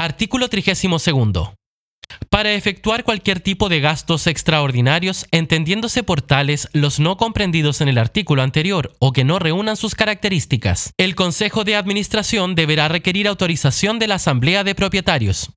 Artículo 32. Para efectuar cualquier tipo de gastos extraordinarios, entendiéndose por tales los no comprendidos en el artículo anterior o que no reúnan sus características, el Consejo de Administración deberá requerir autorización de la Asamblea de Propietarios.